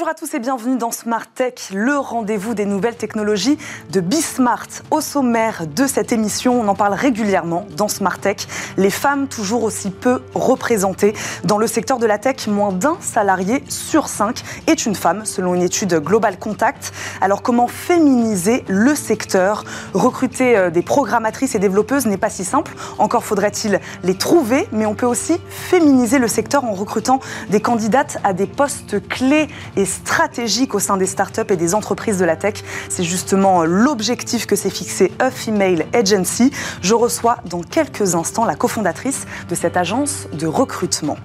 Bonjour à tous et bienvenue dans Smart Tech, le rendez-vous des nouvelles technologies de Bismart. Au sommaire de cette émission, on en parle régulièrement dans Smart Tech. Les femmes toujours aussi peu représentées dans le secteur de la tech, moins d'un salarié sur cinq est une femme, selon une étude Global Contact. Alors comment féminiser le secteur? Recruter euh, des programmatrices et développeuses n'est pas si simple. Encore faudrait-il les trouver, mais on peut aussi féminiser le secteur en recrutant des candidates à des postes clés et stratégique au sein des startups et des entreprises de la tech. C'est justement l'objectif que s'est fixé A Female Agency. Je reçois dans quelques instants la cofondatrice de cette agence de recrutement.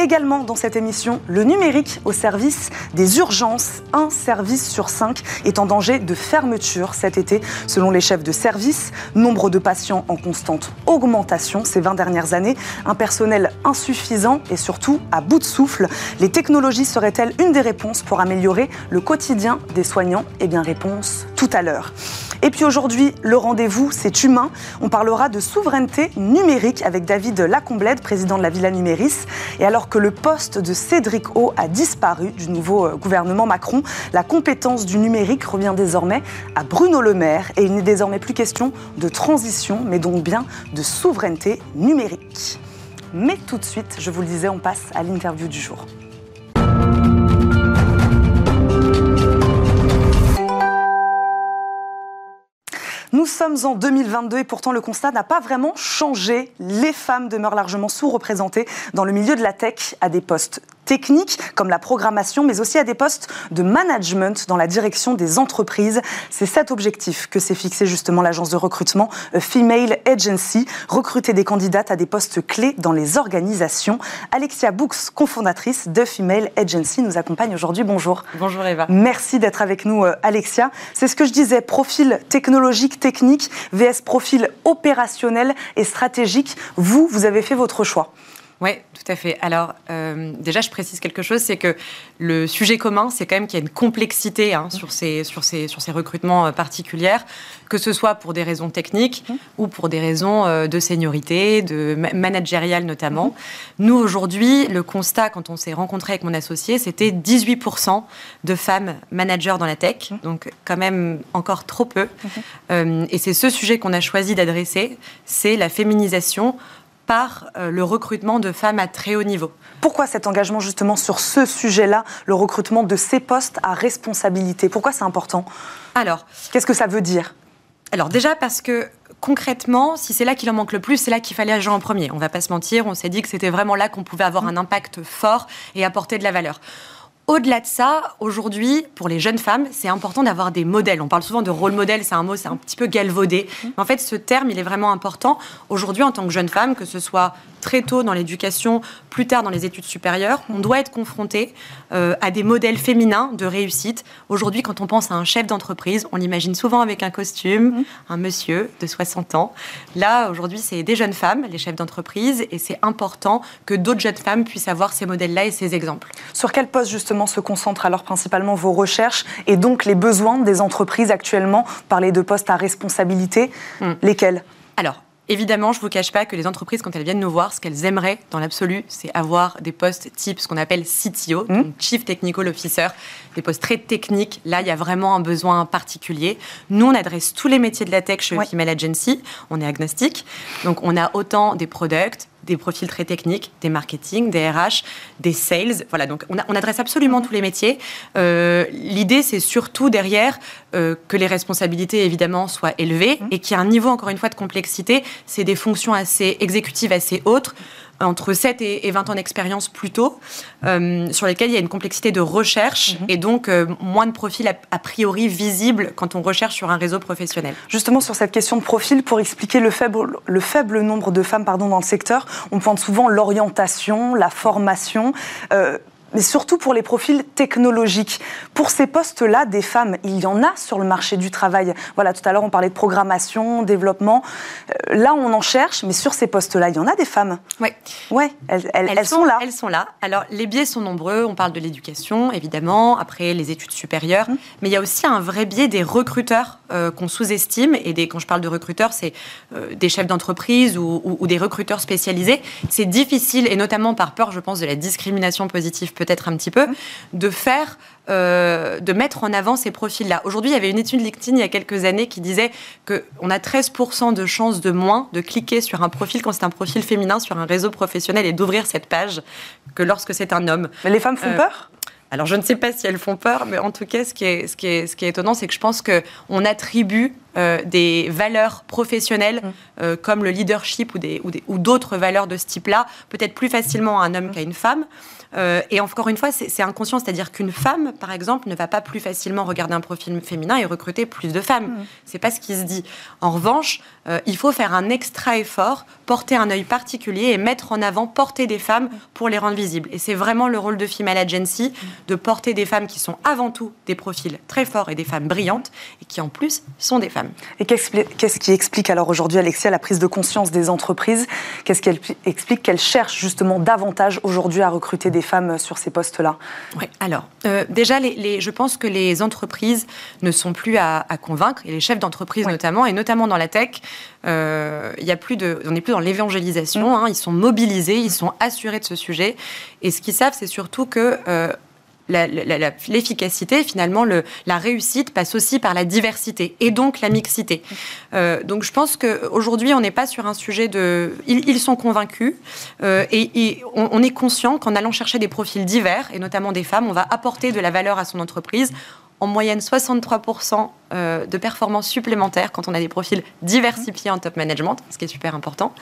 Également dans cette émission, le numérique au service des urgences. Un service sur cinq est en danger de fermeture cet été, selon les chefs de service. Nombre de patients en constante augmentation ces 20 dernières années. Un personnel insuffisant et surtout à bout de souffle. Les technologies seraient-elles une des réponses pour améliorer le quotidien des soignants Eh bien, réponse tout à l'heure. Et puis aujourd'hui, le rendez-vous, c'est humain. On parlera de souveraineté numérique avec David Lacomblède, président de la Villa Numéris. Et alors que le poste de Cédric O a disparu du nouveau euh, gouvernement Macron, la compétence du numérique revient désormais à Bruno Le Maire. Et il n'est désormais plus question de transition, mais donc bien de souveraineté numérique. Mais tout de suite, je vous le disais, on passe à l'interview du jour. Nous sommes en 2022 et pourtant le constat n'a pas vraiment changé. Les femmes demeurent largement sous-représentées dans le milieu de la tech à des postes techniques comme la programmation, mais aussi à des postes de management dans la direction des entreprises. C'est cet objectif que s'est fixé justement l'agence de recrutement Female Agency, recruter des candidates à des postes clés dans les organisations. Alexia Books, cofondatrice de Female Agency, nous accompagne aujourd'hui. Bonjour. Bonjour Eva. Merci d'être avec nous, euh, Alexia. C'est ce que je disais, profil technologique, technique, VS profil opérationnel et stratégique. Vous, vous avez fait votre choix. Oui, tout à fait. Alors, euh, déjà, je précise quelque chose, c'est que le sujet commun, c'est quand même qu'il y a une complexité hein, sur, ces, sur, ces, sur ces recrutements euh, particuliers, que ce soit pour des raisons techniques mmh. ou pour des raisons euh, de seniorité, de managériale notamment. Mmh. Nous, aujourd'hui, le constat, quand on s'est rencontré avec mon associé, c'était 18% de femmes managers dans la tech, mmh. donc quand même encore trop peu. et c'est ce sujet qu'on a choisi d'adresser, c'est la féminisation par euh, le recrutement de femmes à très haut niveau. Pourquoi cet engagement justement sur ce sujet-là, le recrutement de ces postes à responsabilité? Pourquoi c'est important? Alors, qu'est-ce que ça veut dire? Alors déjà parce que concrètement, si c'est là qu'il en manque le plus, c'est là qu'il fallait agir en premier. On va pas se mentir, on s'est dit que c'était vraiment là qu'on pouvait avoir un impact fort et apporter de la valeur. Au-delà de ça, aujourd'hui, pour les jeunes femmes, c'est important d'avoir des modèles. On parle souvent de rôle modèle, c'est un mot, c'est un petit peu galvaudé. Mais en fait, ce terme, il est vraiment important. Aujourd'hui, en tant que jeune femme, que ce soit très tôt dans l'éducation, plus tard dans les études supérieures, on doit être confronté euh, à des modèles féminins de réussite. Aujourd'hui, quand on pense à un chef d'entreprise, on l'imagine souvent avec un costume, un monsieur de 60 ans. Là, aujourd'hui, c'est des jeunes femmes, les chefs d'entreprise, et c'est important que d'autres jeunes femmes puissent avoir ces modèles-là et ces exemples. Sur quel poste, justement, se concentrent alors principalement vos recherches et donc les besoins des entreprises actuellement Parler de postes à responsabilité, hmm. lesquels? Alors, Évidemment, je ne vous cache pas que les entreprises, quand elles viennent nous voir, ce qu'elles aimeraient dans l'absolu, c'est avoir des postes type ce qu'on appelle CTO, hmm. donc Chief Technical Officer, des postes très techniques. Là, il y a vraiment un besoin particulier. Nous, on adresse tous les métiers de la tech chez Female Agency. On est agnostique. Donc, on a autant des products, des profils très techniques, des marketing, des RH, des sales. Voilà, donc on, adresse absolument tous les métiers. Euh, l'idée, c'est surtout derrière euh, que les responsabilités, évidemment, soient élevées mmh. et qu'il y ait un niveau, encore une fois, de complexité. C'est des fonctions assez exécutives, assez hautes entre 7 et 20 ans d'expérience plus tôt, euh, sur lesquels il y a une complexité de recherche mhm. et donc euh, moins de profils a, priori visibles quand on recherche sur un réseau professionnel. Justement, sur cette question de profil, pour expliquer le faible, le faible nombre de femmes pardon, dans le secteur, on pointe souvent l'orientation, la formation. Euh, mais surtout pour les profils technologiques. Pour ces postes-là, des femmes, il y en a sur le marché du travail. Voilà, tout à l'heure, on parlait de programmation, développement. Euh, là, on en cherche, mais sur ces postes-là, il y en a des femmes. Oui. Ouais, elles, elles, sont, là. Elles sont là. Alors, les biais sont nombreux. On parle de l'éducation, évidemment, après les études supérieures. Mmh. Mais il y a aussi un vrai biais des recruteurs euh, qu'on sous-estime. Et des, quand je parle de recruteurs, c'est euh, des chefs d'entreprise ou, ou, des recruteurs spécialisés. C'est difficile, et notamment par peur, je pense, de la discrimination positive peut-être un petit peu, de faire euh, de mettre en avant ces profils-là. Aujourd'hui, il y avait une étude LinkedIn il y a quelques années qui disait qu'on a 13% de chances de moins de cliquer sur un profil quand c'est un profil féminin sur un réseau professionnel et d'ouvrir cette page que lorsque c'est un homme. Mais les femmes font peur? alors, je ne sais pas si elles font peur, mais en tout cas, ce qui est, ce qui est, ce qui est étonnant, c'est que je pense qu'on attribue euh, des valeurs professionnelles euh, comme le leadership ou, des, ou, d'autres valeurs de ce type-là, peut-être plus facilement à un homme mmh. qu'à une femme. Euh, et encore une fois, c'est inconscient, c'est-à-dire qu'une femme, par exemple, ne va pas plus facilement regarder un profil féminin et recruter plus de femmes. Ce mmh. C'est pas ce qui se dit. En revanche, il faut faire un extra effort, porter un œil particulier et mettre en avant, porter des femmes pour les rendre visibles. Et c'est vraiment le rôle de Female Agency de porter des femmes qui sont avant tout des profils très forts et des femmes brillantes et qui en plus sont des femmes. Et qu'est-ce qui explique alors aujourd'hui, Alexia, la prise de conscience des entreprises? Qu'est-ce qui explique qu'elles cherchent justement davantage aujourd'hui à recruter des femmes sur ces postes-là? Oui, alors, euh, déjà, les, je pense que les entreprises ne sont plus à, convaincre, et les chefs d'entreprise notamment, et notamment dans la tech, euh, y a plus de, on n'est plus dans l'évangélisation, hein, ils sont mobilisés, ils sont assurés de ce sujet, et ce qu'ils savent, c'est surtout que... Euh, l'efficacité, finalement, le, la réussite passe aussi par la diversité et donc la mixité. Euh, donc je pense qu'aujourd'hui, on n'est pas sur un sujet de... Ils, sont convaincus euh, et, on, est conscient qu'en allant chercher des profils divers, et notamment des femmes, on va apporter de la valeur à son entreprise en moyenne 63% euh, de performances supplémentaires quand on a des profils diversifiés en top management, ce qui est super important.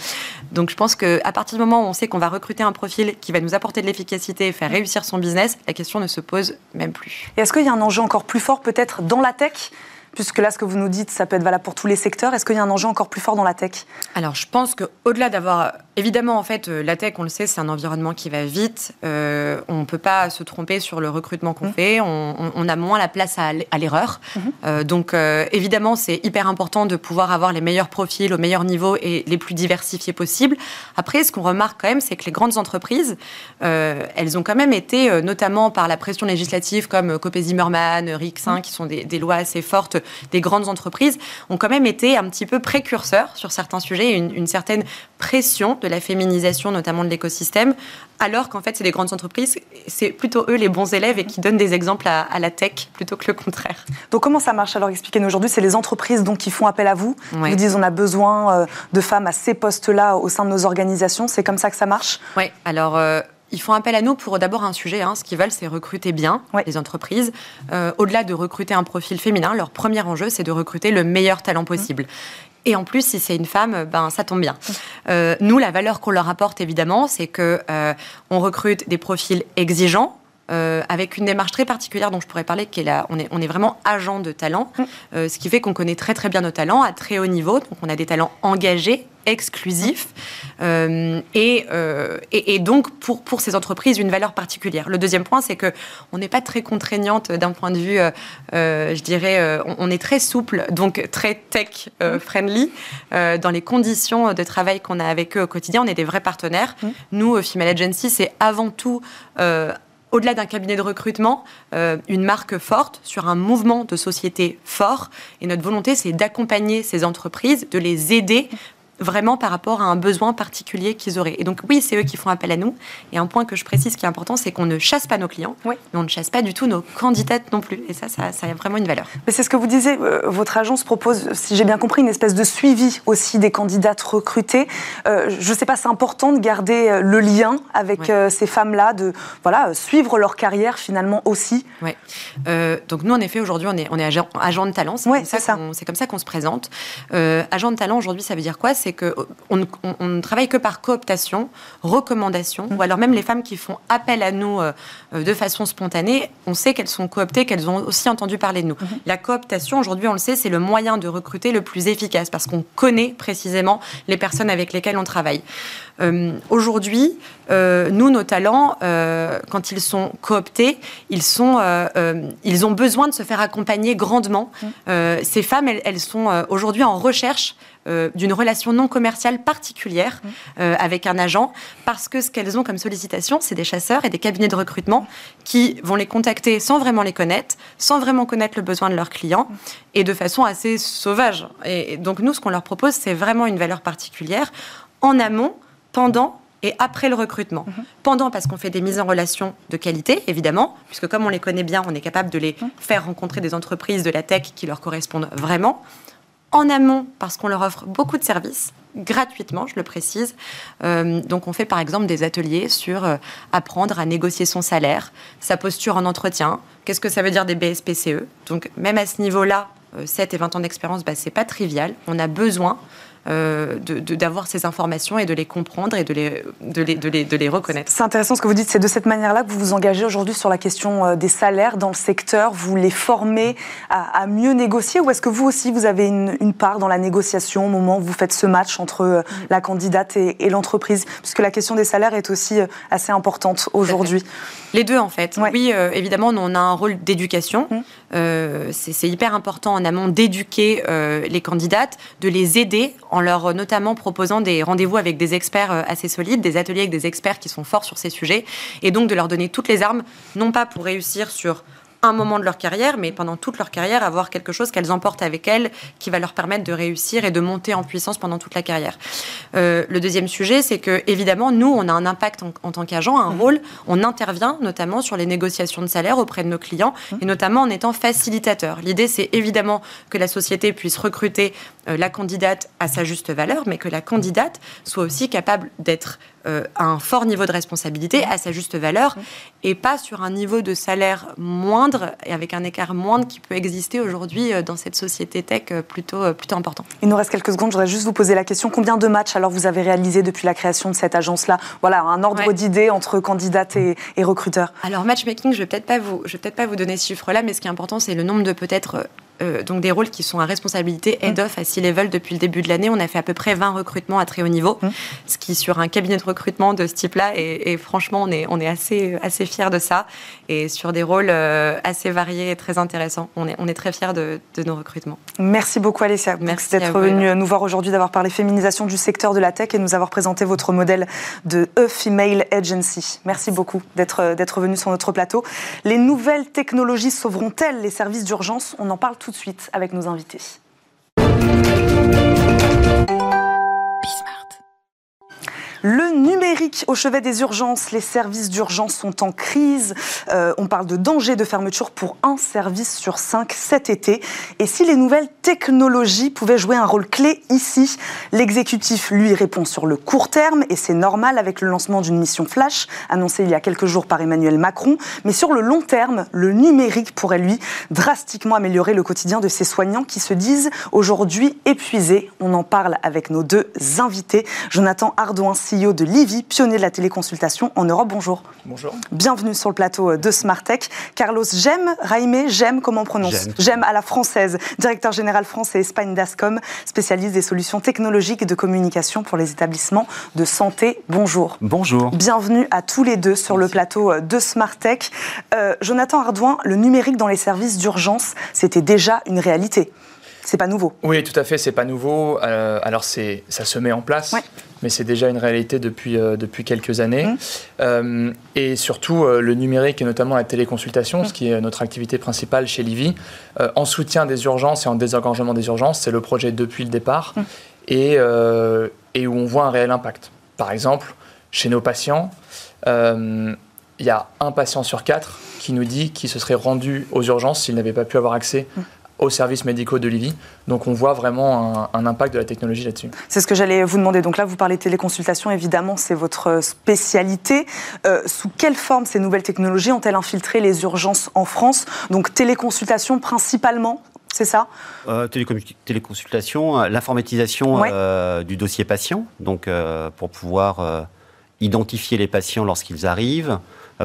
Donc je pense qu'à partir du moment où on sait qu'on va recruter un profil qui va nous apporter de l'efficacité et faire réussir son business, la question ne se pose même plus. Et est-ce qu'il y a un enjeu encore plus fort peut-être dans la tech? Puisque là, ce que vous nous dites, ça peut être valable pour tous les secteurs. Est-ce qu'il y a un enjeu encore plus fort dans la tech? Alors, je pense qu'au-delà d'avoir Évidemment, en fait, euh, la tech, on le sait, c'est un environnement qui va vite. Euh, on ne peut pas se tromper sur le recrutement qu'on mmh. fait. On, a moins la place à, l'erreur. Mmh. Euh, donc, évidemment, c'est hyper important de pouvoir avoir les meilleurs profils au meilleur niveau et les plus diversifiés possibles. Après, ce qu'on remarque quand même, c'est que les grandes entreprises, elles ont quand même été, notamment par la pression législative comme Copé Zimmerman, RIC5, mmh. qui sont des, des, lois assez fortes, des grandes entreprises, ont quand même été un petit peu précurseurs sur certains sujets, une, une certaine pression de la féminisation notamment de l'écosystème, alors qu'en fait c'est des grandes entreprises, c'est plutôt eux les bons élèves et qui donnent des exemples à, la tech plutôt que le contraire. Donc comment ça marche alors Expliquez-nous aujourd'hui, c'est les entreprises donc qui font appel à vous, Ils vous disent on a besoin euh, de femmes à ces postes-là au sein de nos organisations, c'est comme ça que ça marche Oui, alors... Euh, ils font appel à nous pour d'abord un sujet. Hein. Ce qu'ils veulent, c'est recruter bien les entreprises. Euh, au-delà de recruter un profil féminin, leur premier enjeu, c'est de recruter le meilleur talent possible. Et en plus, si c'est une femme, ben ça tombe bien. Euh, nous, la valeur qu'on leur apporte, évidemment, c'est que euh, on recrute des profils exigeants, euh, avec une démarche très particulière dont je pourrais parler, qui est là, on est, on est vraiment agent de talent, mm. ce qui fait qu'on connaît très très bien nos talents à très haut niveau. Donc on a des talents engagés, exclusifs, euh, euh, et, et, donc pour, pour ces entreprises une valeur particulière. Le deuxième point, c'est que on n'est pas très contraignante d'un point de vue, euh, je dirais, on, est très souple, donc très tech friendly dans les conditions de travail qu'on a avec eux au quotidien. On est des vrais partenaires. Mmh. Nous, Female Agency, c'est avant tout au-delà d'un cabinet de recrutement, une marque forte sur un mouvement de société fort. Et notre volonté, c'est d'accompagner ces entreprises, de les aider vraiment par rapport à un besoin particulier qu'ils auraient. Et donc oui, c'est eux qui font appel à nous. Et un point que je précise qui est important, c'est qu'on ne chasse pas nos clients, mais on ne chasse pas du tout nos candidates non plus. Et ça, ça, a vraiment une valeur. Mais c'est ce que vous disiez, euh, votre agence propose, si j'ai bien compris, une espèce de suivi aussi des candidates recrutées. Euh, je ne sais pas, c'est important de garder euh, le lien avec ces femmes-là, de voilà, suivre leur carrière finalement aussi. Oui. donc nous, en effet, aujourd'hui, on est, on est agent, agent de talent. C'est comme, comme, ça qu'on se présente. agent de talent, aujourd'hui, ça veut dire quoi? C'est qu'on on, ne travaille que par cooptation, recommandation, ou alors même les femmes qui font appel à nous euh, de façon spontanée, on sait qu'elles sont cooptées, qu'elles ont aussi entendu parler de nous. Mhm. La cooptation, aujourd'hui, on le sait, c'est le moyen de recruter le plus efficace parce qu'on connaît précisément les personnes avec lesquelles on travaille. Aujourd'hui, nous, nos talents, quand ils sont cooptés, ils, sont, ils ont besoin de se faire accompagner grandement. Mmh. ces femmes, elles sont aujourd'hui en recherche euh, d'une relation non commerciale particulière euh, avec un agent, parce que ce qu'elles ont comme sollicitation, c'est des chasseurs et des cabinets de recrutement qui vont les contacter sans vraiment les connaître, sans vraiment connaître le besoin de leurs clients, et de façon assez sauvage. Et donc nous, ce qu'on leur propose, c'est vraiment une valeur particulière en amont, pendant et après le recrutement. Mmh. Pendant, parce qu'on fait des mises en relation de qualité, évidemment, puisque comme on les connaît bien, on est capable de les mmh. faire rencontrer des entreprises de la tech qui leur correspondent vraiment en amont parce qu'on leur offre beaucoup de services gratuitement, je le précise. Euh, donc on fait par exemple des ateliers sur euh, apprendre à négocier son salaire, sa posture en entretien, qu'est-ce que ça veut dire des BSPCE. Donc même à ce niveau-là, 7 euh, et 20 ans d'expérience, bah, c'est pas trivial. On a besoin euh, d'avoir ces informations et de les comprendre et de les, de les, de les, reconnaître. C'est intéressant ce que vous dites, c'est de cette manière-là que vous vous engagez aujourd'hui sur la question euh, des salaires dans le secteur, vous les formez à, mieux négocier ou est-ce que vous aussi vous avez une, part dans la négociation au moment où vous faites ce match entre euh, la candidate et, l'entreprise? Puisque la question des salaires est aussi assez importante aujourd'hui. Les deux en fait. Oui, évidemment, on a un rôle d'éducation. Mmh. c'est hyper important en amont d'éduquer les candidates, de les aider en leur notamment proposant des rendez-vous avec des experts euh, assez solides, des ateliers avec des experts qui sont forts sur ces sujets, et donc de leur donner toutes les armes, non pas pour réussir sur un moment de leur carrière, mais pendant toute leur carrière, avoir quelque chose qu'elles emportent avec elles qui va leur permettre de réussir et de monter en puissance pendant toute la carrière. Euh, le deuxième sujet, c'est que évidemment, nous, on a un impact en, tant qu'agent, un mmh. rôle. On intervient notamment sur les négociations de salaire auprès de nos clients mmh. et notamment en étant facilitateur. L'idée, c'est évidemment que la société puisse recruter euh, la candidate à sa juste valeur, mais que la candidate soit aussi capable d'être euh, à un fort niveau de responsabilité, à sa juste valeur, et pas sur un niveau de salaire moindre et avec un écart moindre qui peut exister aujourd'hui euh, dans cette société tech euh, plutôt, plutôt important. Il nous reste quelques secondes, je voudrais juste vous poser la question. Combien de matchs alors vous avez réalisé depuis la création de cette agence-là? Voilà, un ordre d'idée entre candidates et, recruteurs. Alors matchmaking, je ne vais peut-être pas, vous, peut pas vous donner ce chiffre-là, mais ce qui est important, c'est le nombre de peut-être euh, donc des rôles qui sont à responsabilité head of à C-level depuis le début de l'année. On a fait à peu près 20 recrutements à très haut niveau, mmh. ce qui sur un cabinet de recrutement de ce type-là, et, franchement, on est, on est assez, assez fiers de ça. Et sur des rôles euh, assez variés et très intéressants, on est, on est très fiers de, de nos recrutements. Merci beaucoup Alessia Merci d'être venue nous voir aujourd'hui, d'avoir parlé féminisation du secteur de la tech et nous avoir présenté votre modèle de E-Female Agency. Merci beaucoup d'être venu sur notre plateau. Les nouvelles technologies sauveront-elles les services d'urgence? On en parle tout tout de suite avec nos invités. Le numérique au chevet des urgences, les services d'urgence sont en crise. Euh, on parle de danger de fermeture pour un service sur cinq cet été. Et si les nouvelles technologies pouvaient jouer un rôle clé ici, l'exécutif, lui, répond sur le court terme, et c'est normal avec le lancement d'une mission Flash, annoncée il y a quelques jours par Emmanuel Macron. Mais sur le long terme, le numérique pourrait, lui, drastiquement améliorer le quotidien de ces soignants qui se disent aujourd'hui épuisés. On en parle avec nos deux invités. Jonathan Ardouin, CEO de Livy, pionnier de la téléconsultation en Europe. Bonjour. Bonjour. Bienvenue sur le plateau de Smartech. Carlos Gem, Raimé, Gem, comment on prononce Gem à la française, directeur général France et Espagne d'Ascom, spécialiste des solutions technologiques et de communication pour les établissements de santé. Bonjour. Bonjour. Bienvenue à tous les deux sur le plateau de Smartech. Euh, Jonathan Ardouin, le numérique dans les services d'urgence, c'était déjà une réalité. C'est pas nouveau. Oui, tout à fait, c'est pas nouveau. Euh, alors c'est, ça se met en place, mais c'est déjà une réalité depuis, euh, depuis quelques années. Mmh. Euh, et surtout, le numérique et notamment la téléconsultation, ce mmh. qui est notre activité principale chez Livy, en soutien des urgences et en désengorgement des urgences, c'est le projet depuis le départ mmh. et, et où on voit un réel impact. Par exemple, chez nos patients, il y a un patient sur quatre qui nous dit qu'il se serait rendu aux urgences s'il n'avait pas pu avoir accès aux services médicaux de Livy. Donc on voit vraiment un, impact de la technologie là-dessus. C'est ce que j'allais vous demander. Donc là, vous parlez de téléconsultation, évidemment, c'est votre spécialité. Euh, sous quelle forme ces nouvelles technologies ont-elles infiltré les urgences en France? Donc téléconsultation principalement c'est ça? Euh, Téléconsultation, euh, l'informatisation du dossier patient, donc pour pouvoir identifier les patients lorsqu'ils arrivent,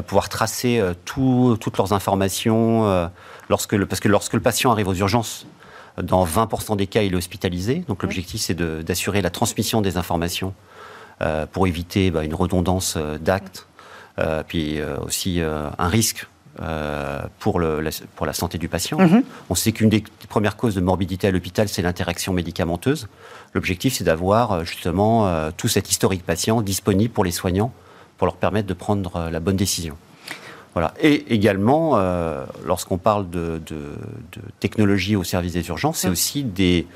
pouvoir tracer toutes leurs informations lorsque parce que lorsque le patient arrive aux urgences, dans 20% des cas, il est hospitalisé. Donc l'objectif, c'est d'assurer la transmission des informations pour éviter bah, une redondance d'actes, puis aussi un risque pour, le, la, pour la santé du patient. Mm-hmm. On sait qu'une des premières causes de morbidité à l'hôpital, c'est l'interaction médicamenteuse. L'objectif, c'est d'avoir justement tout cet historique patient disponible pour les soignants pour leur permettre de prendre la bonne décision. Voilà. Et également, euh, lorsqu'on parle de, technologie au service des urgences, c'est aussi des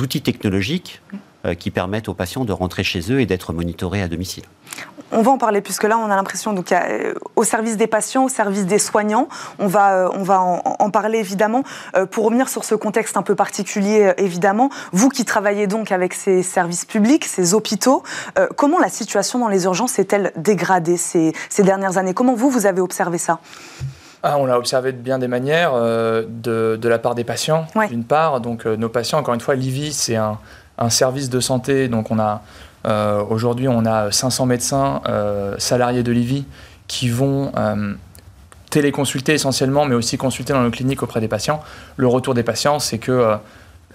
outils technologiques euh, qui permettent aux patients de rentrer chez eux et d'être monitorés à domicile. On va en parler puisque là on a l'impression donc euh, au service des patients, au service des soignants, on va euh, on va en, parler évidemment euh, pour revenir sur ce contexte un peu particulier évidemment. Vous qui travaillez donc avec ces services publics, ces hôpitaux, comment la situation dans les urgences s'est-elle dégradée ces, ces, dernières années? Comment vous vous avez observé ça? Ah, on l'a observé de bien des manières, de, de, la part des patients, d'une part. Donc, nos patients, encore une fois, l'IVI, c'est un, un, service de santé. Donc, on a euh, aujourd'hui, on a 500 médecins euh, salariés de l'IVI qui vont euh, téléconsulter essentiellement, mais aussi consulter dans nos cliniques auprès des patients. Le retour des patients, c'est que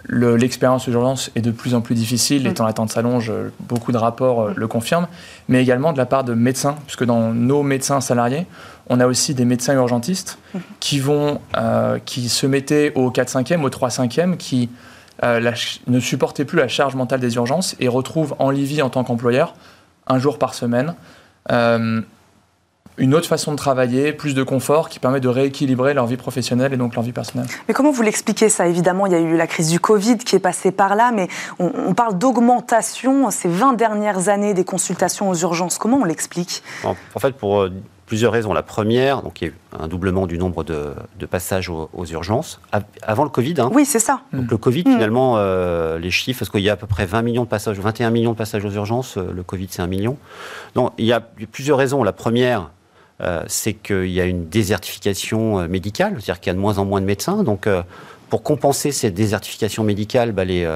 l'expérience d'urgence est de plus en plus difficile, les mm. temps d'attente s'allongent, beaucoup de rapports le confirment, mais également de la part de médecins, puisque dans nos médecins salariés, on a aussi des médecins urgentistes mm. qui, vont, qui se mettaient au 4-5e, au 3-5e, qui euh, ne supportait plus la charge mentale des urgences et retrouve en Livy en tant qu'employeur, un jour par semaine, euh, une autre façon de travailler, plus de confort, qui permet de rééquilibrer leur vie professionnelle et donc leur vie personnelle. Mais comment vous l'expliquez ça? Évidemment, il y a eu la crise du Covid qui est passée par là, mais on, on parle d'augmentation ces 20 dernières années des consultations aux urgences. Comment on l'explique? En fait, pour euh, plusieurs raisons. La première, donc il y a eu un doublement du nombre de, passages aux, urgences. Avant le Covid. Hein. oui, c'est ça. Donc le Covid, mm. finalement, euh, les chiffres, parce qu'il y a à peu près 20 millions de passages, 21 millions de passages aux urgences, euh, le Covid c'est un million. Donc il y a plusieurs raisons. La première, euh, c'est qu'il y a une désertification médicale, c'est-à-dire qu'il y a de moins en moins de médecins. Donc pour compenser cette désertification médicale, bah, les,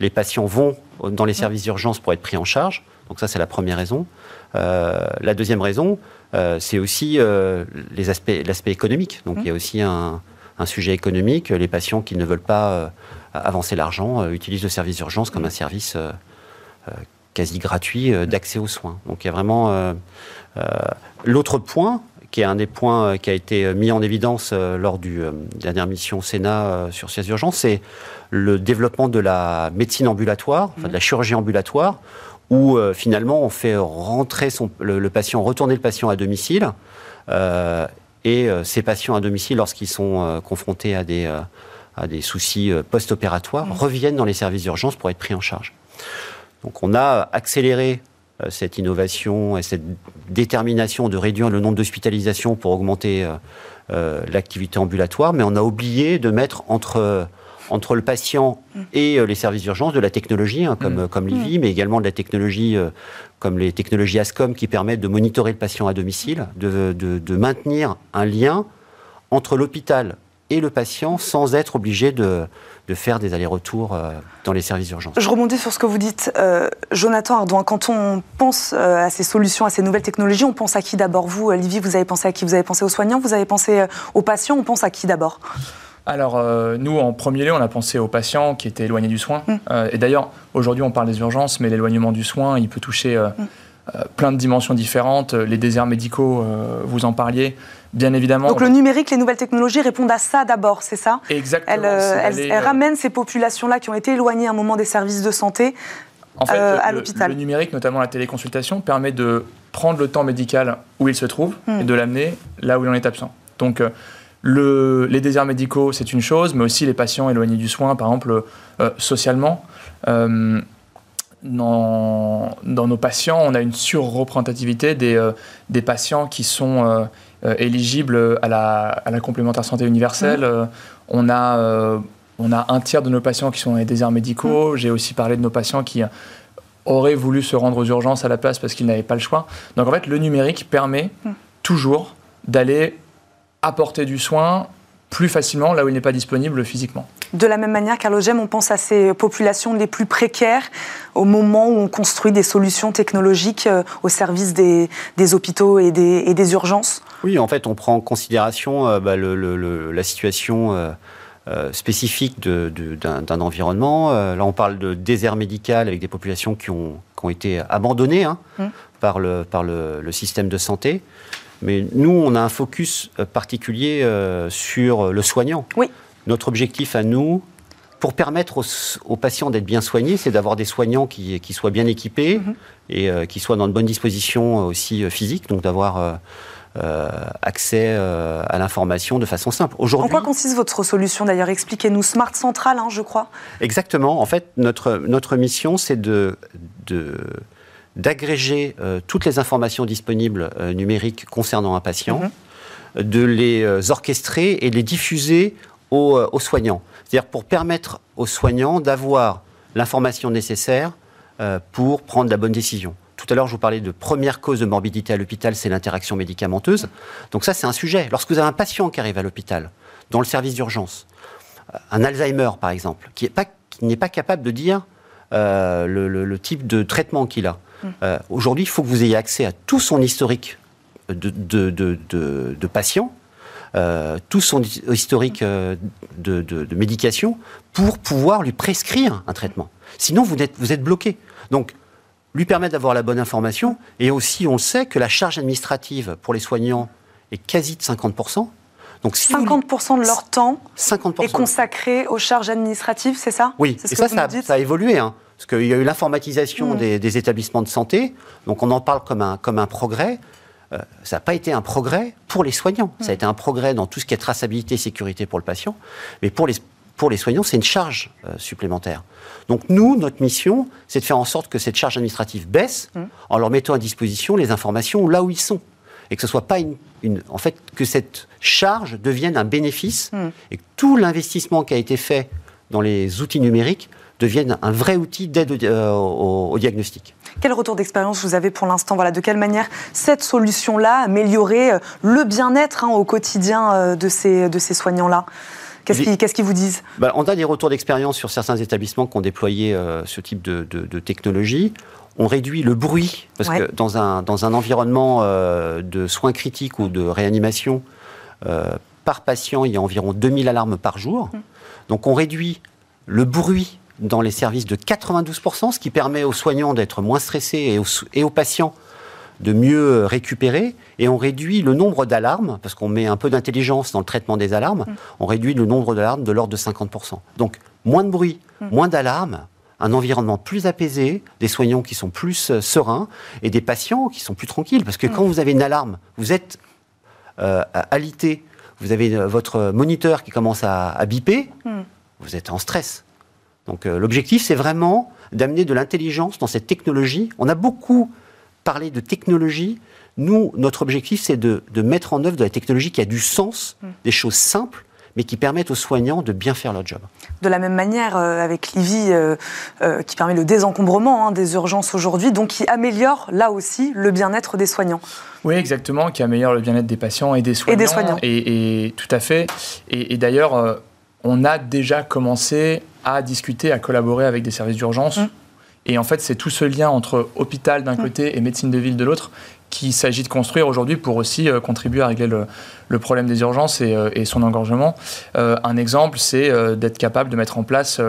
les patients vont dans les services d'urgence pour être pris en charge. Donc ça, c'est la première raison. la deuxième raison, euh, c'est aussi euh, l'aspect économique. Donc il y a aussi un, sujet économique. Les patients qui ne veulent pas euh, avancer l'argent utilisent le service d'urgence comme un service quasi gratuit d'accès aux soins. Donc il y a vraiment l'autre point qui est un des points qui a été mis en évidence lors du dernière mission Sénat sur ces urgences, c'est le développement de la médecine ambulatoire, de la chirurgie ambulatoire, où euh, finalement on fait rentrer le, patient, retourner le patient à domicile. Euh, et euh, ces patients à domicile, lorsqu'ils sont confrontés à des, à des soucis post-opératoires, mmh. reviennent dans les services d'urgence pour être pris en charge. Donc on a accéléré cette innovation et cette détermination de réduire le nombre d'hospitalisations pour augmenter l'activité ambulatoire, mais on a oublié de mettre entre entre le patient et euh, les services d'urgence de la technologie, hein, comme, mm. comme l'IVI, mm. mais également de la technologie euh, comme les technologies ASCOM qui permettent de monitorer le patient à domicile, de, de, maintenir un lien entre l'hôpital et le patient sans être obligé de, de faire des allers-retours euh, dans les services d'urgence. Je rebondis sur ce que vous dites, Jonathan Ardouin. Quand on pense à ces solutions, à ces nouvelles technologies, on pense à qui d'abord? Vous, Olivier, vous avez pensé à qui? Vous avez pensé aux soignants? Vous avez pensé aux patients? On pense à qui d'abord? Alors, euh, nous, en premier lieu, on a pensé aux patients qui étaient éloignés du soin. Mm. Euh, et d'ailleurs, aujourd'hui, on parle des urgences, mais l'éloignement du soin, il peut toucher euh, mm. plein de dimensions différentes. Les déserts médicaux, vous en parliez, bien évidemment. Donc, le numérique, les nouvelles technologies répondent à ça d'abord, c'est ça? Exactement. Elles, ramènent ces populations-là qui ont été éloignées à un moment des services de santé en fait, à l'hôpital. Le, numérique, notamment la téléconsultation, permet de prendre le temps médical où il se trouve mm. et de l'amener là où il en est absent. Donc, les déserts médicaux, c'est une chose, mais aussi les patients éloignés du soin, par exemple, euh, socialement. Euh, dans, nos patients, on a une surreprésentativité des, euh, des patients qui sont éligibles à la, à la, complémentaire santé universelle. Mmh. on, a, on a un tiers de nos patients qui sont dans les déserts médicaux. Mmh. J'ai aussi parlé de nos patients qui auraient voulu se rendre aux urgences à la place parce qu'ils n'avaient pas le choix. Donc en fait, le numérique permet mmh. toujours d'aller apporter du soin plus facilement là où il n'est pas disponible physiquement. De la même manière, Carlos Gem, on pense à ces populations les plus précaires au moment où on construit des solutions technologiques euh, au service des, hôpitaux et des, urgences Oui, en fait, on prend en considération euh, bah, la situation spécifique d'un environnement. là, on parle de désert médical avec des populations qui ont, été abandonnées hein, mmh. par, le, par le, système de santé. Mais nous, on a un focus particulier sur le soignant. Oui. Notre objectif à nous, pour permettre aux, patients d'être bien soignés, c'est d'avoir des soignants qui, soient bien équipés mhm. et euh, qui soient dans de bonnes dispositions euh, aussi euh, physiques, donc d'avoir accès à l'information de façon simple. En quoi consiste votre solution d'ailleurs? Expliquez-nous. Smart Central, hein, je crois. Exactement. En fait, notre, notre mission, c'est de, d'agréger toutes les informations disponibles numériques concernant un patient, mhm. de les orchestrer et de les diffuser aux soignants. C'est-à-dire pour permettre aux soignants d'avoir l'information nécessaire euh, pour prendre la bonne décision. Tout à l'heure, je vous parlais de première cause de morbidité à l'hôpital, c'est l'interaction médicamenteuse. Donc ça, c'est un sujet. Lorsque vous avez un patient qui arrive à l'hôpital, dans le service d'urgence, euh, un Alzheimer par exemple, qui n'est pas, capable de dire euh, le, type de traitement qu'il a, mm. aujourd'hui, il faut que vous ayez accès à tout son historique de, de, de patients euh, tout son historique euh, de, médication pour pouvoir lui prescrire un traitement. Sinon, vous êtes, vous êtes bloqué. Donc, lui permettre d'avoir la bonne information, et aussi, on sait que la charge administrative pour les soignants est quasi de 50%. Donc, 50% de leur temps est consacré aux charges administratives, c'est ça? Oui, et ça, ça, a évolué. Hein, parce qu'il y a eu l'informatisation des, des, établissements de santé, donc on en parle comme un, comme un progrès. Euh, ça n'a pas été un progrès pour les soignants. Ça a été un progrès dans tout ce qui est traçabilité et sécurité pour le patient. Mais pour les, pour les soignants, c'est une charge euh, supplémentaire. Donc nous, notre mission, c'est de faire en sorte que cette charge administrative baisse en leur mettant à disposition les informations là où ils sont. Et que ce soit pas une, en fait, que cette charge devienne un bénéfice et que tout l'investissement qui a été fait dans les outils numériques devienne un vrai outil d'aide euh, au diagnostic. Quel retour d'expérience vous avez pour l'instant? Voilà, De quelle manière cette solution-là améliorer euh, le bien-être hein, au quotidien euh, de ces, de ces soignants-là? Qu'est-ce qu'ils vous disent? Bah, On a des retours d'expérience sur certains établissements qui ont déployé euh, ce type de, de, technologie. On réduit le bruit, parce que dans un, dans un environnement de soins critiques ou de réanimation, par patient, il y a environ 2000 alarmes par jour. Hum. Donc on réduit le bruit dans les services de 92%, ce qui permet aux soignants d'être moins stressés et aux, patients de mieux récupérer. Et on réduit le nombre d'alarmes, parce qu'on met un peu d'intelligence dans le traitement des alarmes, mm. on réduit le nombre d'alarmes de l'ordre de 50%. Donc moins de bruit, mm. moins d'alarmes, un environnement plus apaisé, des soignants qui sont plus euh, sereins et des patients qui sont plus tranquilles. Parce que mm. quand vous avez une alarme, vous êtes euh, alité, vous avez euh, votre moniteur qui commence à, à biper, vous êtes en stress. Donc euh, l'objectif, c'est vraiment d'amener de l'intelligence dans cette technologie. On a beaucoup parlé de technologie. Nous, notre objectif, c'est de, mettre en œuvre de la technologie qui a du sens, mm. des choses simples, mais qui permettent aux soignants de bien faire leur job. De la même manière, euh, avec Livy, euh, qui permet le désencombrement hein, des urgences aujourd'hui, donc qui améliore là aussi le bien-être des soignants. Oui, exactement, qui améliore le bien-être des patients et des soignants. Et des soignants. Et, tout à fait. Et, d'ailleurs, on a déjà commencé à discuter, à collaborer avec des services d'urgence. Mmh. Et en fait, c'est tout ce lien entre hôpital d'un mmh. côté et médecine de ville de l'autre qu'il s'agit de construire aujourd'hui pour aussi euh, contribuer à régler le, problème des urgences et, euh, son engorgement. Euh, un exemple, c'est d'être capable de mettre en place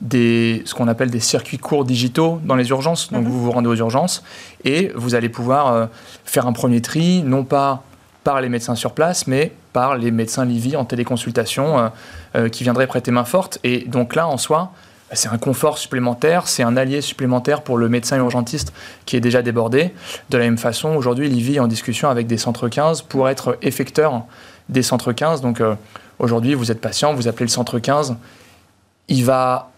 des, ce qu'on appelle des circuits courts digitaux dans les urgences. Donc mmh. vous vous rendez aux urgences et vous allez pouvoir faire un premier tri, non pas par les médecins sur place, mais par les médecins Livy en téléconsultation euh, euh, qui viendraient prêter main forte. Et donc là, en soi, c'est un confort supplémentaire, c'est un allié supplémentaire pour le médecin urgentiste qui est déjà débordé. De la même façon, aujourd'hui, Livy est en discussion avec des centres 15 pour être effecteur des centres 15. Donc euh, aujourd'hui, vous êtes patient, vous appelez le centre 15. Il va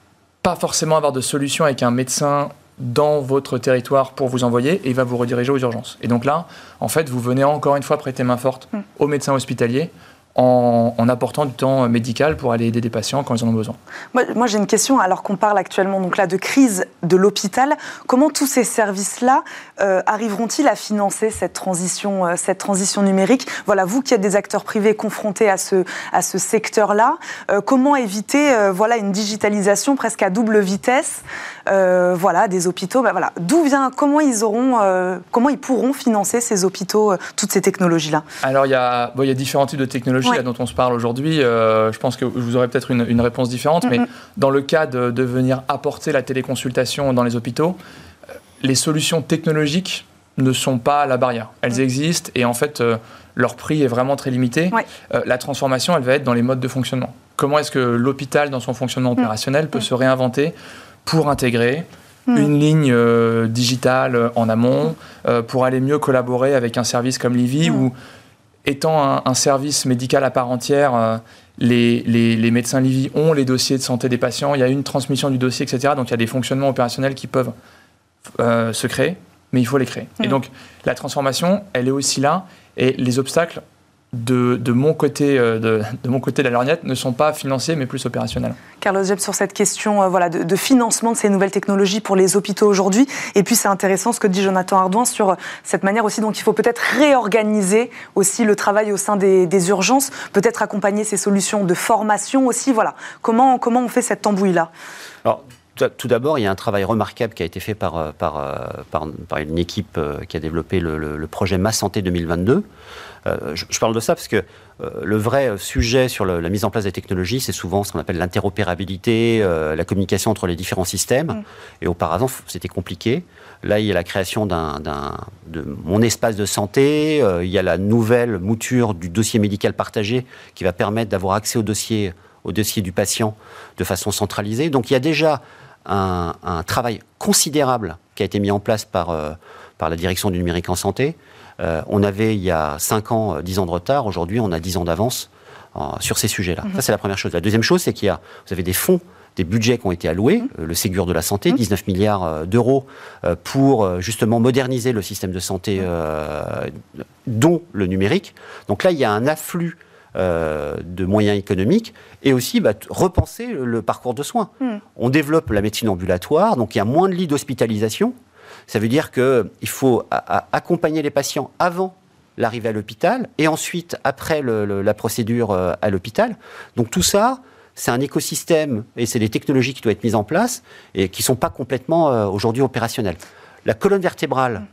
pas forcément avoir de solution avec un médecin dans votre territoire pour vous envoyer et il va vous rediriger aux urgences. Et donc là, en fait, vous venez encore une fois prêter main forte hmm. aux médecins hospitaliers en, apportant du temps médical pour aller aider des patients quand ils en ont besoin. Moi, j'ai une question, alors qu'on parle actuellement donc là, de crise de l'hôpital, comment tous ces services-là euh, arriveront-ils à financer cette transition, euh, cette transition numérique? Voilà, vous qui êtes des acteurs privés confrontés à ce, à ce secteur-là, euh, comment éviter voilà, une digitalisation presque à double vitesse voilà, des hôpitaux ben voilà. D'où vient, comment ils, auront, comment ils pourront financer ces hôpitaux, toutes ces technologies-là? Alors, il y, a, bon, il y a différents types de technologies dont on se parle aujourd'hui, je pense que vous aurez peut-être une, réponse différente, mais dans le cas de, de venir apporter la téléconsultation dans les hôpitaux, les solutions technologiques ne sont pas la barrière. Elles existent et en fait, euh, leur prix est vraiment très limité. Euh, la transformation, elle va être dans les modes de fonctionnement. Comment est-ce que l'hôpital, dans son fonctionnement mm. opérationnel, peut mm. se réinventer? Pour intégrer mm. une ligne euh, digitale en amont, pour aller mieux collaborer avec un service comme Livy, où, étant un, service médical à part entière, les, les, médecins Livy ont les dossiers de santé des patients, il y a une transmission du dossier, etc. Donc il y a des fonctionnements opérationnels qui peuvent se créer mais il faut les créer. Et mm. donc, la transformation, elle est aussi là, et les obstacles de, de, mon côté, euh, de, de, mon côté de la lorgnette ne sont pas financiers mais plus opérationnels. Carlos Jeb, sur cette question euh, voilà, de, financement de ces nouvelles technologies pour les hôpitaux aujourd'hui. Et puis c'est intéressant ce que dit Jonathan Ardouin sur euh, cette manière aussi dont il faut peut-être réorganiser aussi le travail au sein des, des urgences, peut-être accompagner ces solutions de formation aussi. Voilà. Comment, comment on fait cette tambouille-là? Alors, tout d'abord, il y a un travail remarquable qui a été fait par, par, par, une équipe qui a développé le, projet Ma Santé 2022. Je, parle de ça parce que le vrai sujet sur la mise en place des technologies, c'est souvent ce qu'on appelle l'interopérabilité, la communication entre les différents systèmes. Mm. Et auparavant, c'était compliqué. Là, il y a la création d'un, de mon espace de santé, il y a la nouvelle mouture du dossier médical partagé qui va permettre d'avoir accès au dossier, au dossier du patient de façon centralisée. Donc il y a déjà un, travail considérable qui a été mis en place par, euh, par la direction du numérique en santé. Euh, on avait il y a 5 ans 10 euh, ans de retard, aujourd'hui on a 10 ans d'avance sur ces sujets-là. Mhm. Ça c'est la première chose. La deuxième chose c'est qu'il y a, vous avez des fonds des budgets qui ont été alloués, mhm. le Ségur de la santé, 19 mhm. milliards d'euros pour justement moderniser le système de santé, dont le numérique. Donc là, il y a un afflux euh, de moyens économiques et aussi bah, repenser le, parcours de soins. On développe la médecine ambulatoire, donc il y a moins de lits d'hospitalisation. Ça veut dire qu'il faut accompagner les patients avant l'arrivée à l'hôpital et ensuite après la procédure euh, à l'hôpital. Donc tout ça, c'est un écosystème et c'est des technologies qui doivent être mises en place et qui ne sont pas complètement euh, aujourd'hui opérationnelles. La colonne vertébrale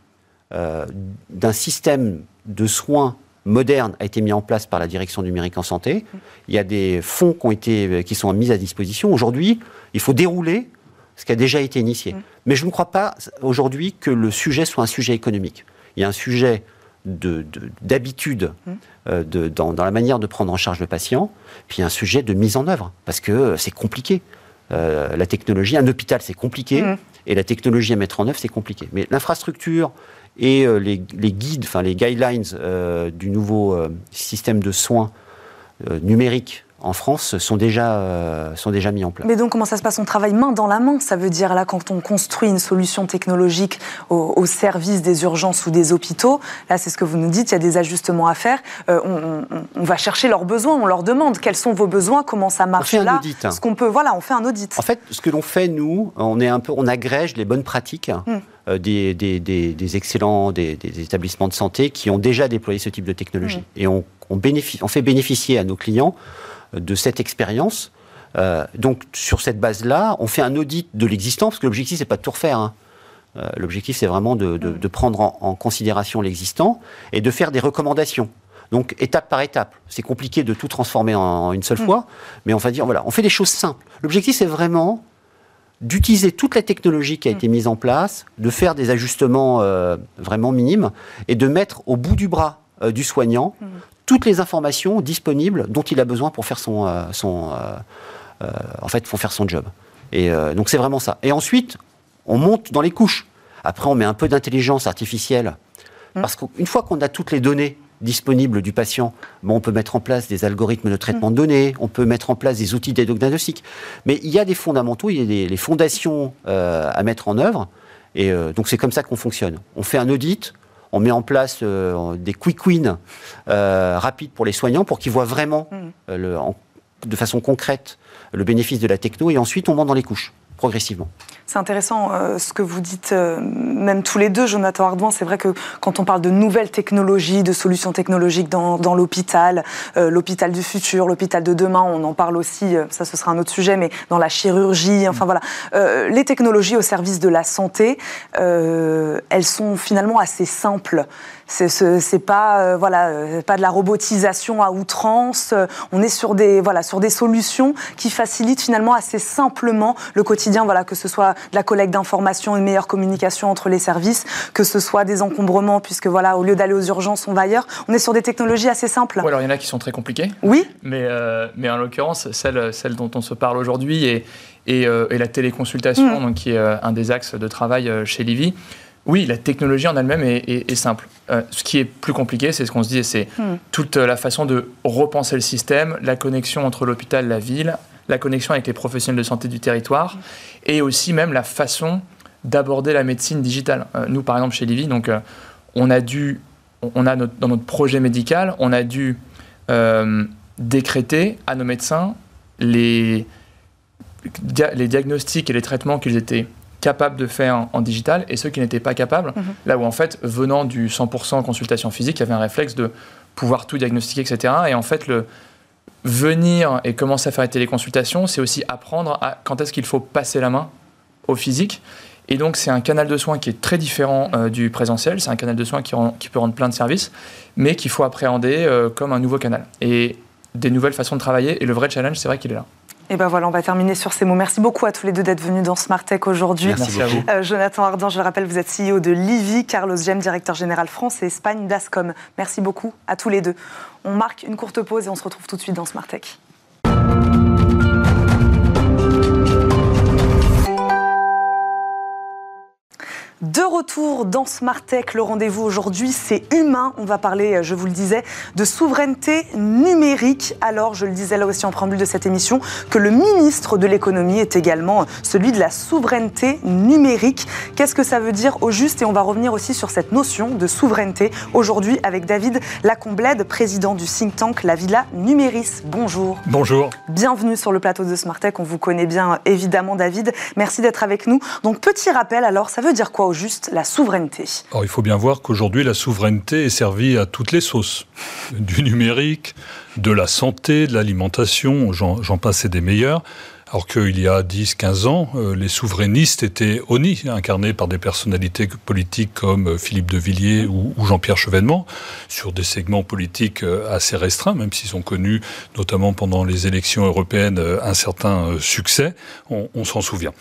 d'un système de soins moderne a été mis en place par la direction numérique en santé. Il y a des fonds qui, ont été, qui sont mis à disposition. Aujourd'hui, il faut dérouler ce qui a déjà été initié. Mm. Mais je ne crois pas aujourd'hui que le sujet soit un sujet économique. Il y a un sujet d'habitude mm. euh, de, dans, la manière de prendre en charge le patient, puis un sujet de mise en œuvre, parce que c'est compliqué. Euh, la technologie, un hôpital, c'est compliqué, mm. et la technologie à mettre en œuvre, c'est compliqué. Mais l'infrastructure, et euh, les, guides, enfin les guidelines euh, du nouveau euh, système de soins numérique en France sont déjà, sont déjà mis en place. Mais donc comment ça se passe? On travaille main dans la main, ça veut dire là quand on construit une solution technologique au, service des urgences ou des hôpitaux, là c'est ce que vous nous dites, il y a des ajustements à faire, on, va chercher leurs besoins, on leur demande quels sont vos besoins, comment ça marche on fait là. Un audit. Ce qu'on peut, voilà, on fait un audit. En fait, ce que l'on fait nous, on est un peu, on agrège les bonnes pratiques. Hmm. Euh, des, des, excellents des, établissements de santé qui ont déjà déployé ce type de technologie. Et on, on, on, fait bénéficier à nos clients euh, de cette expérience. Euh, donc sur cette base-là, on fait un audit de l'existant, parce que l'objectif, c'est pas de tout refaire. Hein. l'objectif, c'est vraiment de, de, prendre en, considération l'existant et de faire des recommandations. Donc étape par étape. C'est compliqué de tout transformer en, une seule fois, mais on va dire, voilà, on fait des choses simples. L'objectif, c'est vraiment d'utiliser toute la technologie qui a mm. été mise en place, de faire des ajustements euh, vraiment minimes et de mettre au bout du bras euh, du soignant mm. Toutes les informations disponibles dont il a besoin pour faire son, euh, son en fait, pour faire son job. Et donc c'est vraiment ça. Et ensuite, on monte dans les couches. Après, on met un peu d'intelligence artificielle mm. parce qu'une fois qu'on a toutes les données disponible du patient, bon, on peut mettre en place des algorithmes de traitement de données, on peut mettre en place des outils diagnostic. Mais il y a des fondamentaux, il y a des les fondations euh, à mettre en œuvre. Et euh, donc c'est comme ça qu'on fonctionne. On fait un audit, on met en place euh, des quick wins rapides pour les soignants pour qu'ils voient vraiment mm. le, de façon concrète le bénéfice de la techno et ensuite on monte dans les couches progressivement. C'est intéressant euh, ce que vous dites, euh, même tous les deux, Jonathan Ardouin. C'est vrai que quand on parle de nouvelles technologies, de solutions technologiques dans, dans l'hôpital, euh, l'hôpital du futur, l'hôpital de demain, on en parle aussi, ça ce sera un autre sujet, mais dans la chirurgie, enfin voilà. les technologies au service de la santé, elles sont finalement assez simples C'est pas voilà pas de la robotisation à outrance. On est sur des voilà sur des solutions qui facilitent finalement assez simplement le quotidien. Voilà que ce soit de la collecte d'informations, une meilleure communication entre les services, que ce soit des encombrements puisque voilà au lieu d'aller aux urgences on va ailleurs. On est sur des technologies assez simples. alors il y en a qui sont très compliquées. Oui. Mais mais en l'occurrence celle celle dont on se parle aujourd'hui et euh, et, la téléconsultation, mm. donc, qui est euh, un des axes de travail euh, chez Livy. Oui, la technologie en elle-même est, simple. ce qui est plus compliqué, c'est ce qu'on se dit, c'est mm. toute la façon de repenser le système, la connexion entre l'hôpital et la ville, la connexion avec les professionnels de santé du territoire, mm. et aussi même la façon d'aborder la médecine digitale. nous, par exemple, chez Livy, donc, on a dû, on a dans notre projet médical, on a dû décréter à nos médecins les, les diagnostics et les traitements qu'ils étaient capables de faire en, digital et ceux qui n'étaient pas capables. Mhm. Là où en fait, venant du 100% consultation physique, il y avait un réflexe de pouvoir tout diagnostiquer, etc. Et en fait, le venir et commencer à faire les téléconsultations, c'est aussi apprendre à quand est-ce qu'il faut passer la main au physique. Et donc, c'est un canal de soins qui est très différent euh, du présentiel. C'est un canal de soins qui, qui, peut rendre plein de services, mais qu'il faut appréhender euh, comme un nouveau canal. Et des nouvelles façons de travailler. Et le vrai challenge, c'est vrai qu'il est là. Et ben voilà, on va terminer sur ces mots. Merci beaucoup à tous les deux d'être venus dans Smart Tech aujourd'hui. Merci, à vous. Euh, Jonathan Ardant, je le rappelle, vous êtes CEO de Livy, Carlos Gem, directeur général France et Espagne d'Ascom. Merci beaucoup à tous les deux. On marque une courte pause et on se retrouve tout de suite dans Smart Tech. De retour dans Smart Tech, le rendez-vous aujourd'hui, c'est humain. On va parler, je vous le disais, de souveraineté numérique. Alors, je le disais là aussi en préambule de cette émission, que le ministre de l'économie est également celui de la souveraineté numérique. Qu'est-ce que ça veut dire au juste? Et on va revenir aussi sur cette notion de souveraineté aujourd'hui avec David Lacomblède, président du think tank La Villa Numéris. Bonjour. Bonjour. Bienvenue sur le plateau de Smart Tech. On vous connaît bien, évidemment, David. Merci d'être avec nous. Donc, petit rappel, alors, ça veut dire quoi juste la souveraineté Alors, Il faut bien voir qu'aujourd'hui, la souveraineté est servie à toutes les sauces. Du numérique, de la santé, de l'alimentation, j'en passe et des meilleurs. Alors qu'il y a 10-15 ans, euh, les souverainistes étaient honnis, incarnés par des personnalités politiques comme euh, Philippe de Villiers ou, Jean-Pierre Chevènement, sur des segments politiques euh, assez restreints, même s'ils ont connu, notamment pendant les élections européennes, un certain succès, on s'en souvient.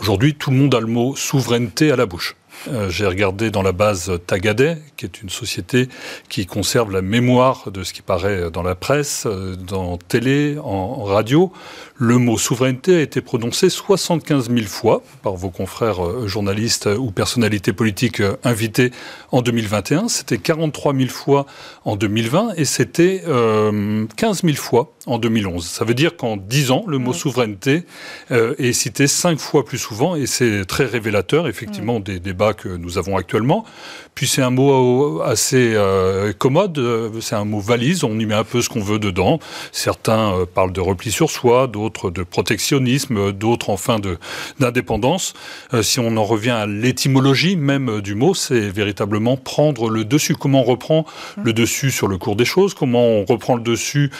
Aujourd'hui, tout le monde a le mot souveraineté à la bouche. Euh, j'ai regardé dans la base Tagadet, qui est une société qui conserve la mémoire de ce qui paraît dans la presse, euh, dans télé, en radio. Le mot souveraineté a été prononcé 75 000 fois par vos confrères euh, journalistes ou personnalités politiques invités en 2021. C'était 43 000 fois en 2020 et c'était 15 000 fois en 2011. Ça veut dire qu'en 10 ans, le mot souveraineté est cité 5 fois plus souvent et c'est très révélateur effectivement des débats que nous avons actuellement. Puis c'est un mot assez euh, commode, c'est un mot valise, on y met un peu ce qu'on veut dedans. Certains euh, parlent de repli sur soi, d'autres de protectionnisme, d'autres enfin d'indépendance. Euh, si on en revient à l'étymologie même du mot, c'est véritablement prendre le dessus. Comment on reprend le dessus sur le cours des choses? Comment on reprend le dessus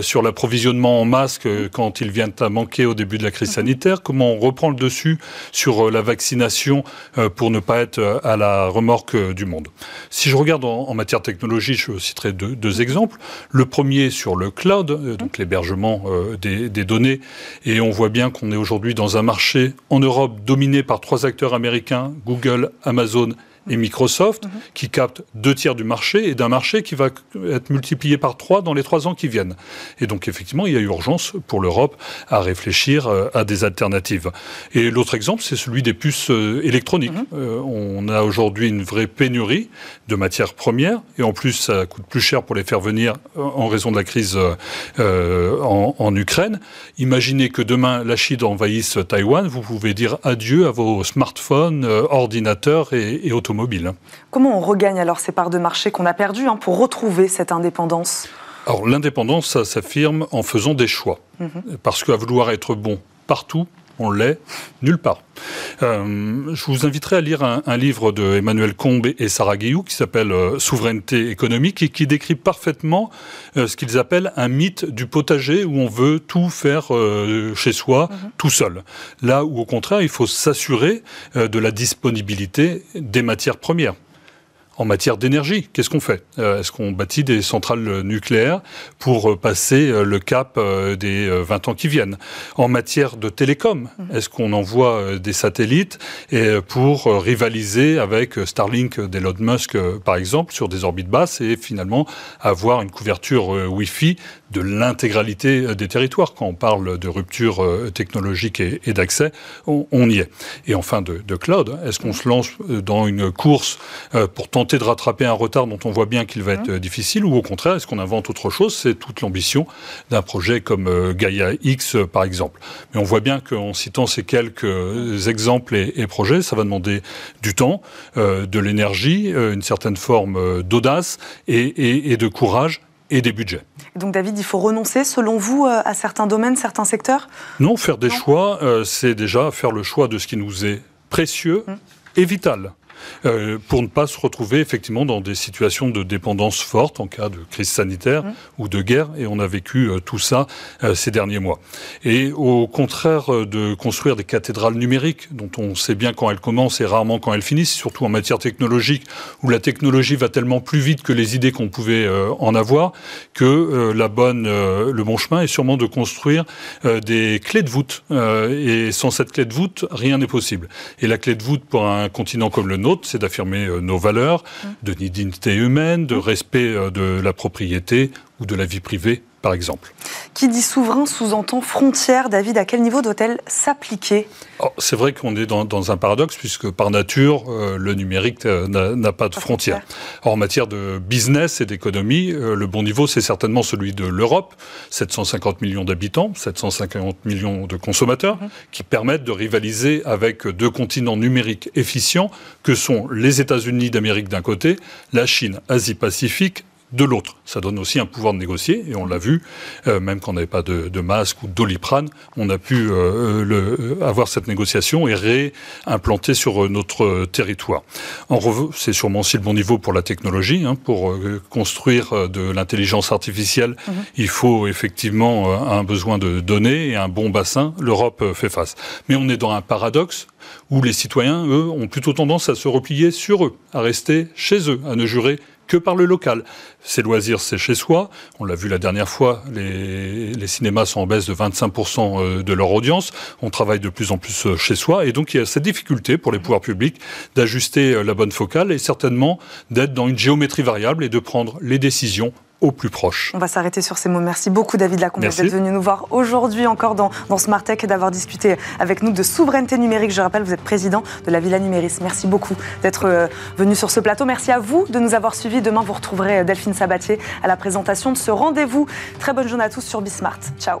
sur l'approvisionnement en masques quand il vient à manquer au début de la crise sanitaire? Comment on reprend le dessus sur la vaccination pour ne pas être à la remorque du monde? Si je regarde en, matière de technologie, je citerai deux, exemples. Le premier sur le cloud, euh, donc l'hébergement euh, des, des, données, et on voit bien qu'on est aujourd'hui dans un marché en Europe dominé par trois acteurs américains, Google, Amazon et Microsoft, mhm. qui captent deux tiers du marché et d'un marché qui va être multiplié par trois dans les trois ans qui viennent. Et donc, effectivement, il y a urgence pour l'Europe à réfléchir euh, à des alternatives. Et l'autre exemple, c'est celui des puces euh, électroniques. Mhm. Euh, on a aujourd'hui une vraie pénurie de matières premières et en plus, ça coûte plus cher pour les faire venir en raison de la crise en, en, Ukraine. Imaginez que demain, la Chine envahisse Taïwan, vous pouvez dire adieu à vos smartphones, ordinateurs et, et automobiles Comment on regagne alors ces parts de marché qu'on a perdues hein, pour retrouver cette indépendance? Alors l'indépendance, ça s'affirme en faisant des choix. Mhm. Parce qu'à vouloir être bon partout, on l'est nulle part. Euh, je vous inviterai à lire un, livre de Emmanuel Combe et Sarah Guillou qui s'appelle euh, Souveraineté économique et qui décrit parfaitement euh, ce qu'ils appellent un mythe du potager où on veut tout faire chez soi mhm. tout seul. Là où au contraire il faut s'assurer de la disponibilité des matières premières. En matière d'énergie, qu'est-ce qu'on fait? Euh, Est-ce qu'on bâtit des centrales nucléaires pour euh, passer euh, le cap des 20 ans qui viennent? En matière de télécom, mhm. est-ce qu'on envoie des satellites pour rivaliser avec Starlink d'Elon Musk, par exemple, sur des orbites basses et finalement avoir une couverture Wi-Fi de l'intégralité des territoires Quand on parle de rupture technologique et, d'accès, on, y est. Et enfin, de, de cloud, est-ce qu'on se lance dans une course pour tenter de rattraper un retard dont on voit bien qu'il va être euh, difficile, ou au contraire, est-ce qu'on invente autre chose? C'est toute l'ambition d'un projet comme euh, Gaia X, euh, par exemple. Mais on voit bien qu'en citant ces quelques exemples et, projets, ça va demander du temps, de l'énergie, une certaine forme d'audace et, de courage et des budgets. Donc David, il faut renoncer, selon vous, à certains domaines, certains secteurs? Non, faire des choix, c'est déjà faire le choix de ce qui nous est précieux hum. et vital. Euh, pour ne pas se retrouver effectivement dans des situations de dépendance forte en cas de crise sanitaire mmh. ou de guerre. Et on a vécu euh, tout ça euh, ces derniers mois. Et au contraire de construire des cathédrales numériques, dont on sait bien quand elles commencent et rarement quand elles finissent, surtout en matière technologique, où la technologie va tellement plus vite que les idées qu'on pouvait en avoir, que la bonne, le bon chemin est sûrement de construire des clés de voûte. et sans cette clé de voûte, rien n'est possible. Et la clé de voûte pour un continent comme le nôtre, c'est d'affirmer euh, nos valeurs de dignité humaine, de respect euh, de la propriété ou de la vie privée par exemple. Qui dit souverain sous-entend frontière. David, à quel niveau doit-elle s'appliquer? Oh, C'est vrai qu'on est dans, un paradoxe, puisque par nature, euh, le numérique euh, n'a pas de frontières. en matière de business et d'économie, euh, le bon niveau, c'est certainement celui de l'Europe. 750 millions d'habitants, 750 millions de consommateurs, mhm. qui permettent de rivaliser avec deux continents numériques efficients que sont les États-Unis d'Amérique d'un côté, la Chine, Asie-Pacifique de l'autre. Ça donne aussi un pouvoir de négocier, et on l'a vu, euh, même quand on n'avait pas de, masque ou d'oliprane, on a pu euh, le, avoir cette négociation et réimplanter sur notre territoire. En c'est sûrement aussi le bon niveau pour la technologie. Hein, pour euh, construire de l'intelligence artificielle, mhm. il faut effectivement un besoin de données et un bon bassin. L'Europe fait face. Mais on est dans un paradoxe où les citoyens, eux, ont plutôt tendance à se replier sur eux, à rester chez eux, à ne jurer que par le local. Ces loisirs, c'est chez soi. On l'a vu la dernière fois, les, cinémas sont en baisse de 25% euh, de leur audience. On travaille de plus en plus euh, chez soi. Et donc, il y a cette difficulté pour les pouvoirs publics d'ajuster euh, la bonne focale et certainement d'être dans une géométrie variable et de prendre les décisions au plus proche. On va s'arrêter sur ces mots. Merci beaucoup David Lacombe d'être venu nous voir aujourd'hui encore dans, dans Smart Tech et d'avoir discuté avec nous de souveraineté numérique. Je rappelle, vous êtes président de la Villa Numéris. Merci beaucoup d'être euh, venu sur ce plateau. Merci à vous de nous avoir suivis. Demain, vous retrouverez euh, Delphine Sabatier à la présentation de ce rendez-vous. Très bonne journée à tous sur Bismart. Ciao.